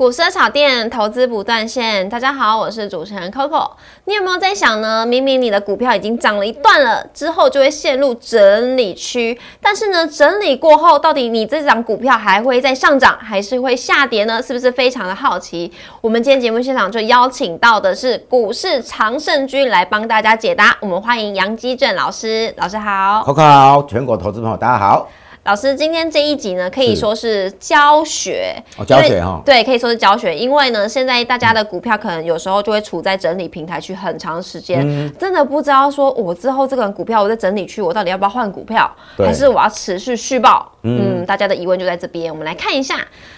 股市炒店投资不断线，大家好，我是主持人 Coco。你有没有在想呢？明明你的股票已经涨了一段了，之后就会陷入整理区，但是呢，整理过后，到底你这张股票还会再上涨，还是会下跌呢？是不是非常的好奇？我们今天节目现场就邀请到的是股市常胜军来帮大家解答。我们欢迎杨基正老师，老师好，Coco 好，全国投资朋友大家好。老师，今天这一集呢，可以说是教学，教学哈，对，可以说是教学。因为呢，现在大家的股票可能有时候就会处在整理平台区很长时间，真的不知道说我之后这个股票我在整理区，我到底要不要换股票，还是我要持续续报？嗯，大家的疑问就在这边。我们来看一下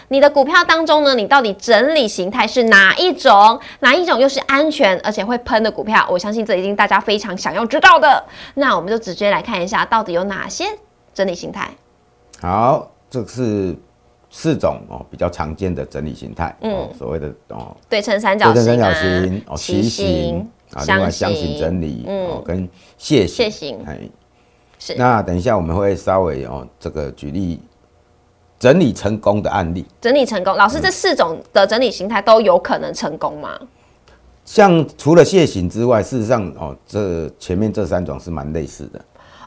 你的股票当中呢，你到底整理形态是哪一种？哪一种又是安全而且会喷的股票？我相信这已经大家非常想要知道的。那我们就直接来看一下，到底有哪些整理形态。好，这是四种哦比较常见的整理形态，嗯，所谓的哦对称三角形、对称三角形、哦旗形啊，另外箱形整理哦跟楔形，楔形哎是。那等一下我们会稍微哦这个举例整理成功的案例，整理成功。老师，这四种的整理形态都有可能成功吗？像除了楔形之外，事实上哦这前面这三种是蛮类似的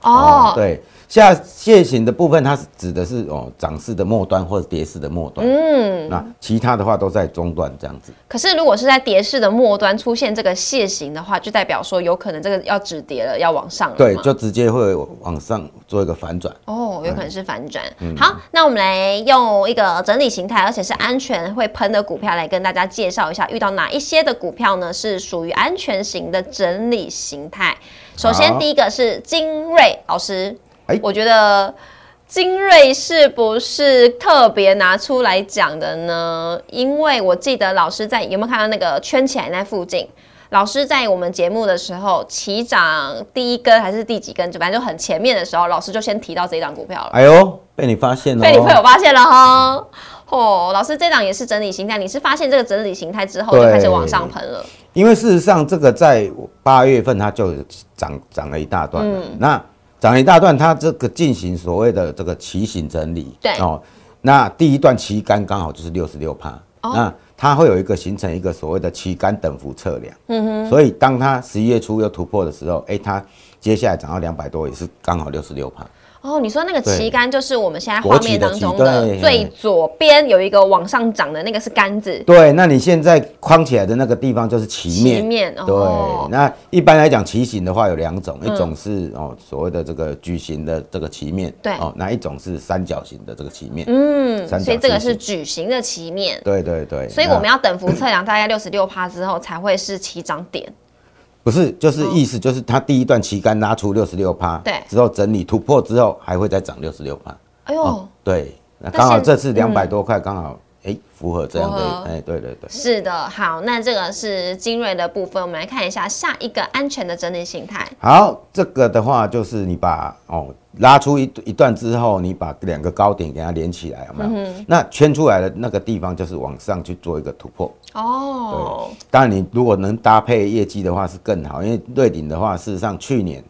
哦，对。下楔形的部分，它是指的是哦涨势的末端或者跌势的末端。嗯，那其他的话都在中段这样子。可是如果是在跌势的末端出现这个楔形的话，就代表说有可能这个要止跌了，要往上了。对，就直接会往上做一个反转。哦，有可能是反转。好，那我们来用一个整理形态，而且是安全会喷的股票来跟大家介绍一下，遇到哪一些的股票呢？是属于安全型的整理形态。首先第一个是精锐老师。哎，我觉得精锐是不是特别拿出来讲的呢？因为我记得老师在有没有看到那个圈起来那附近？老师在我们节目的时候起涨第一根还是第几根？就反正就很前面的时候，老师就先提到这一档股票了。哎呦，被你发现了！被你朋友发现了哈！哦，老师这档也是整理形态，你是发现这个整理形态之后就开始往上喷了？因为事实上，这个在八月份它就涨涨了一大段嗯。那涨一大段，它这个进行所谓的这个旗形整理，对哦，那第一段旗杆刚好就是六十六帕，那它会有一个形成一个所谓的旗杆等幅测量，嗯哼，所以当它十一月初又突破的时候，哎，它接下来涨到两百多也是刚好六十六帕。哦，你说那个旗杆就是我们现在画面当中的最左边有一个往上涨的那个是杆子。对，那你现在框起来的那个地方就是旗面。旗面，对。那一般来讲，旗形的话有两种，一种是哦所谓的这个矩形的这个旗面，对。哦，那一种是三角形的这个旗面。嗯，所以这个是矩形的旗面。对对对。所以我们要等幅测量大概六十六帕之后才会是起涨点。不是，就是意思就是它第一段旗杆拉出六十六趴，对，之后整理突破之后还会再涨六十六趴。哎呦，对，那刚好这次两百多块刚好。哎，符合这样的，哎，对对对，是的，好，那这个是精锐的部分，我们来看一下下一个安全的整理形态。好，这个的话就是你把哦拉出一一段之后，你把两个高点给它连起来，有没有？那圈出来的那个地方就是往上去做一个突破。哦，对，当然你如果能搭配业绩的话是更好，因为瑞鼎的话，事实上去年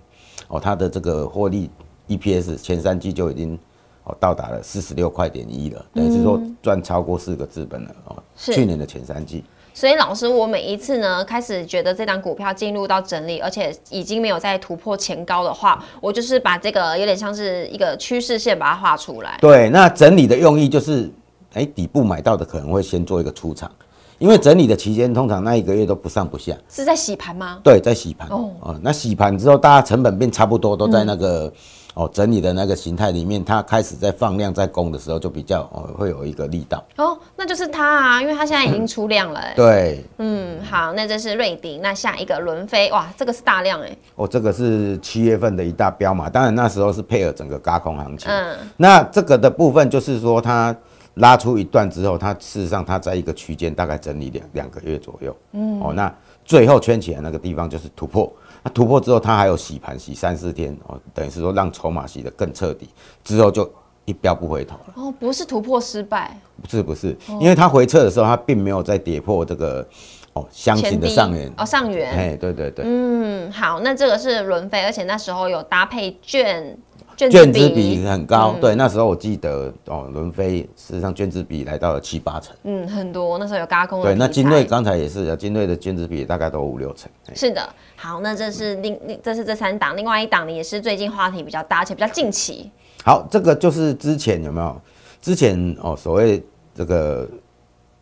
哦它的这个获利 EPS 前三季就已经。哦，到达了四十六块点一了，等于是说赚超过四个资本了哦。是去年的前三季。所以老师，我每一次呢开始觉得这档股票进入到整理，而且已经没有再突破前高的话，我就是把这个有点像是一个趋势线把它画出来。对，那整理的用意就是，哎，底部买到的可能会先做一个出场，因为整理的期间通常那一个月都不上不下。是在洗盘吗？对，在洗盘。哦，哦，那洗盘之后，大家成本变差不多，都在那个。哦，整理的那个形态里面，它开始在放量在攻的时候，就比较哦会有一个力道。哦，那就是它啊，因为它现在已经出量了。对，嗯，好，那这是瑞迪，那下一个轮飞，哇，这个是大量哎。哦，这个是七月份的一大标嘛，当然那时候是配合整个高空行情。嗯，那这个的部分就是说，它拉出一段之后，它事实上它在一个区间大概整理两两个月左右。嗯，哦，那最后圈起来那个地方就是突破。它突破之后，它还有洗盘洗三四天哦，等于是说让筹码洗得更彻底，之后就一标不回头了。哦，不是突破失败，不是不是，因为它回撤的时候，它并没有再跌破这个哦箱型的上缘哦上缘。哎，对对对。嗯，好，那这个是轮飞，而且那时候有搭配券卷卷资资比很高。对，那时候我记得哦，伦飞事实上卷资比来到了七八成。嗯，很多那时候有嘎空的对，那题材精锐刚才也是，金瑞的卷资比大概都五六成。哎是的，好，那这是另另这是这三档，另外一档呢也是最近话题比较大，而且比较近期。好，这个就是之前有没有？之前哦，所谓这个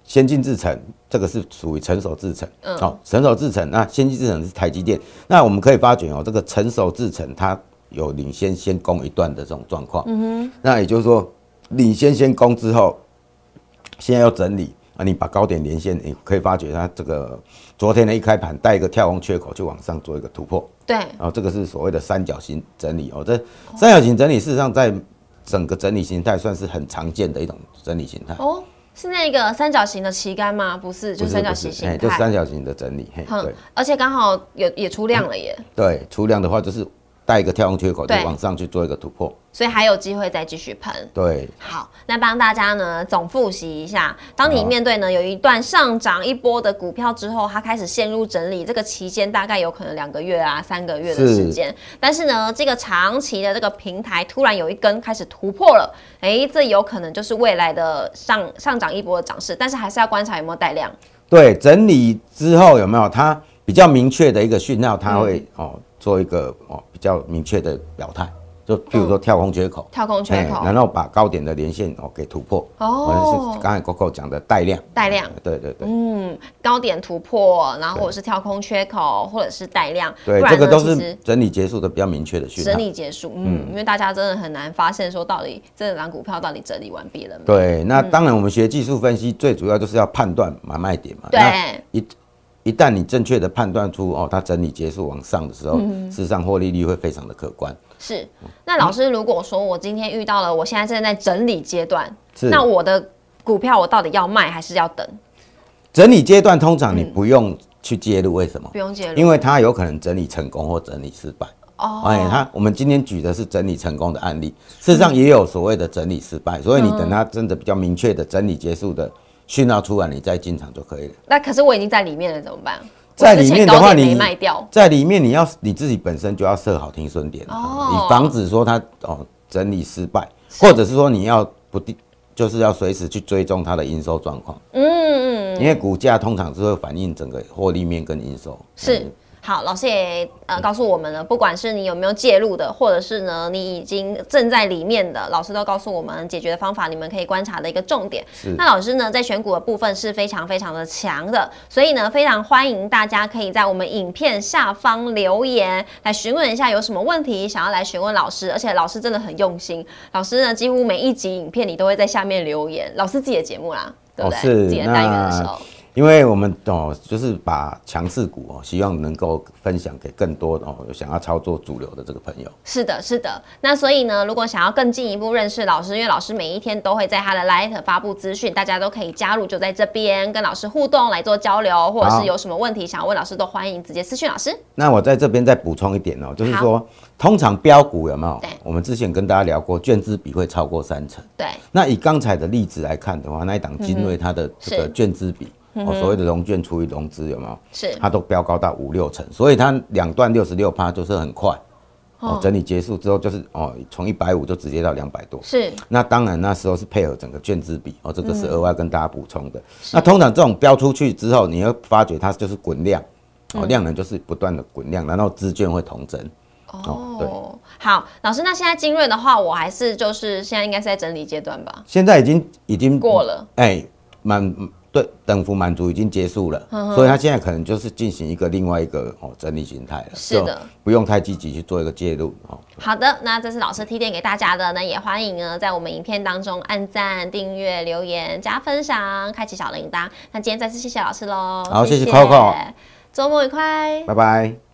先进制程，这个是属于成熟制程。嗯好、成熟制程，那先进制程是台积电。那我们可以发觉哦，这个成熟制程它有领先先攻一段的这种状况。嗯哼。那也就是说，领先先攻之后，现在要整理啊，你把高点连线，你可以发觉它这个昨天的一开盘带一个跳空缺口就往上做一个突破。对，哦，这个是所谓的三角形整理哦。这三角形整理事实上在整个整理形态算是很常见的一种整理形态，哦，是那个三角形的旗杆吗？不是，就三角形形态。就三角形的整理，嘿，对而且刚好有也出量了耶，对，出量的话就是带一个跳空缺口就对往上去做一个突破，所以还有机会再继续喷。对，好，那帮大家呢总复习一下，当你面对呢有一段上涨一波的股票之后，它开始陷入整理，这个期间大概有可能两个月啊、三个月的时间。但是呢，这个长期的这个平台突然有一根开始突破了，哎，这有可能就是未来的上上涨一波的涨势，但是还是要观察有没有带量。对，整理之后有没有它比较明确的一个讯号，它会、嗯。哦做一个哦比较明确的表态，就譬如说跳空缺口，跳空缺口。哎然后把高点的连线哦给突破，哦。是刚才 Coco 讲的带量，带量。对对对。嗯，高点突破，然后或者是跳空缺口，或者是带量，对，这个都是整理结束的比较明确的讯号。整。理结束，嗯，因为大家真的很难发现说到底这档股票到底整理完毕了没？对，那当然我们学技术分析最主要就是要判断买卖点嘛。对。一一旦你正确的判断出哦，它整理结束往上的时候，嗯事实上获利率会非常的可观。是。那老师，如果说我今天遇到了，我现在正在整理阶段，是那我的股票我到底要卖还是要等？整理阶段通常你不用去介入，为什么不？用介入，因为它有可能整理成功或整理失败。哦，哎，它我们今天举的是整理成功的案例，事实上也有所谓的整理失败，所以你等它真的比较明确的整理结束的讯号出来，你再进场就可以了。那可是我已经在里面了，怎么办？在里面的话，你卖掉，在里面你要你自己本身就要设好停损点，哦你防止说它哦整理失败，或者是说你要不定，就是要随时去追踪它的营收状况，嗯嗯，因为股价通常是会反映整个获利面跟营收。是嗯。好，老师也呃告诉我们了，不管是你有没有介入的，或者是呢你已经正在里面的，老师都告诉我们解决的方法，你们可以观察的一个重点。那老师呢在选股的部分是非常非常的强的，所以呢非常欢迎大家可以在我们影片下方留言来询问一下有什么问题想要来询问老师，而且老师真的很用心，老师呢几乎每一集影片你都会在下面留言，老师自己的节目啦，对不对？哦是自己的单元的时候。因为我们哦，就是把强势股哦，希望能够分享给更多哦想要操作主流的这个朋友。是的，是的。那所以呢，如果想要更进一步认识老师，因为老师每一天都会在他的 Light 发布资讯，大家都可以加入，就在这边跟老师互动来做交流，或者是有什么问题想要问老师，都欢迎直接私讯老师。那我在这边再补充一点哦，就是说，通常标股有没有对？我们之前跟大家聊过，卷资比会超过三成。对，那以刚才的例子来看的话，那一档金瑞它的这个是券资比，哦，所谓的融券除以融资有没有？是它都飙高到五六成，所以它两段六十六趴就是很快。哦，整理结束之后就是哦，从一百五就直接到两百多。是，那当然那时候是配合整个券资比哦，这个是额外跟大家补充的。那通常这种标出去之后，你会发觉它就是滚量，哦，量能就是不断的滚量，然后资券会同增。哦对哦，好，老师，那现在精锐的话，我还是就是现在应该是在整理阶段吧？现在已经已经过了，哎，满对等幅满足已经结束了，嗯所以它现在可能就是进行一个另外一个哦整理形态了，是的不用太积极去做一个介入哦。好的，那这是老师提点给大家的，那也欢迎呢在我们影片当中按赞、订阅、留言、加分享、开启小铃铛。那今天再次谢谢老师喽，好谢谢 Coco 周末愉快。拜拜。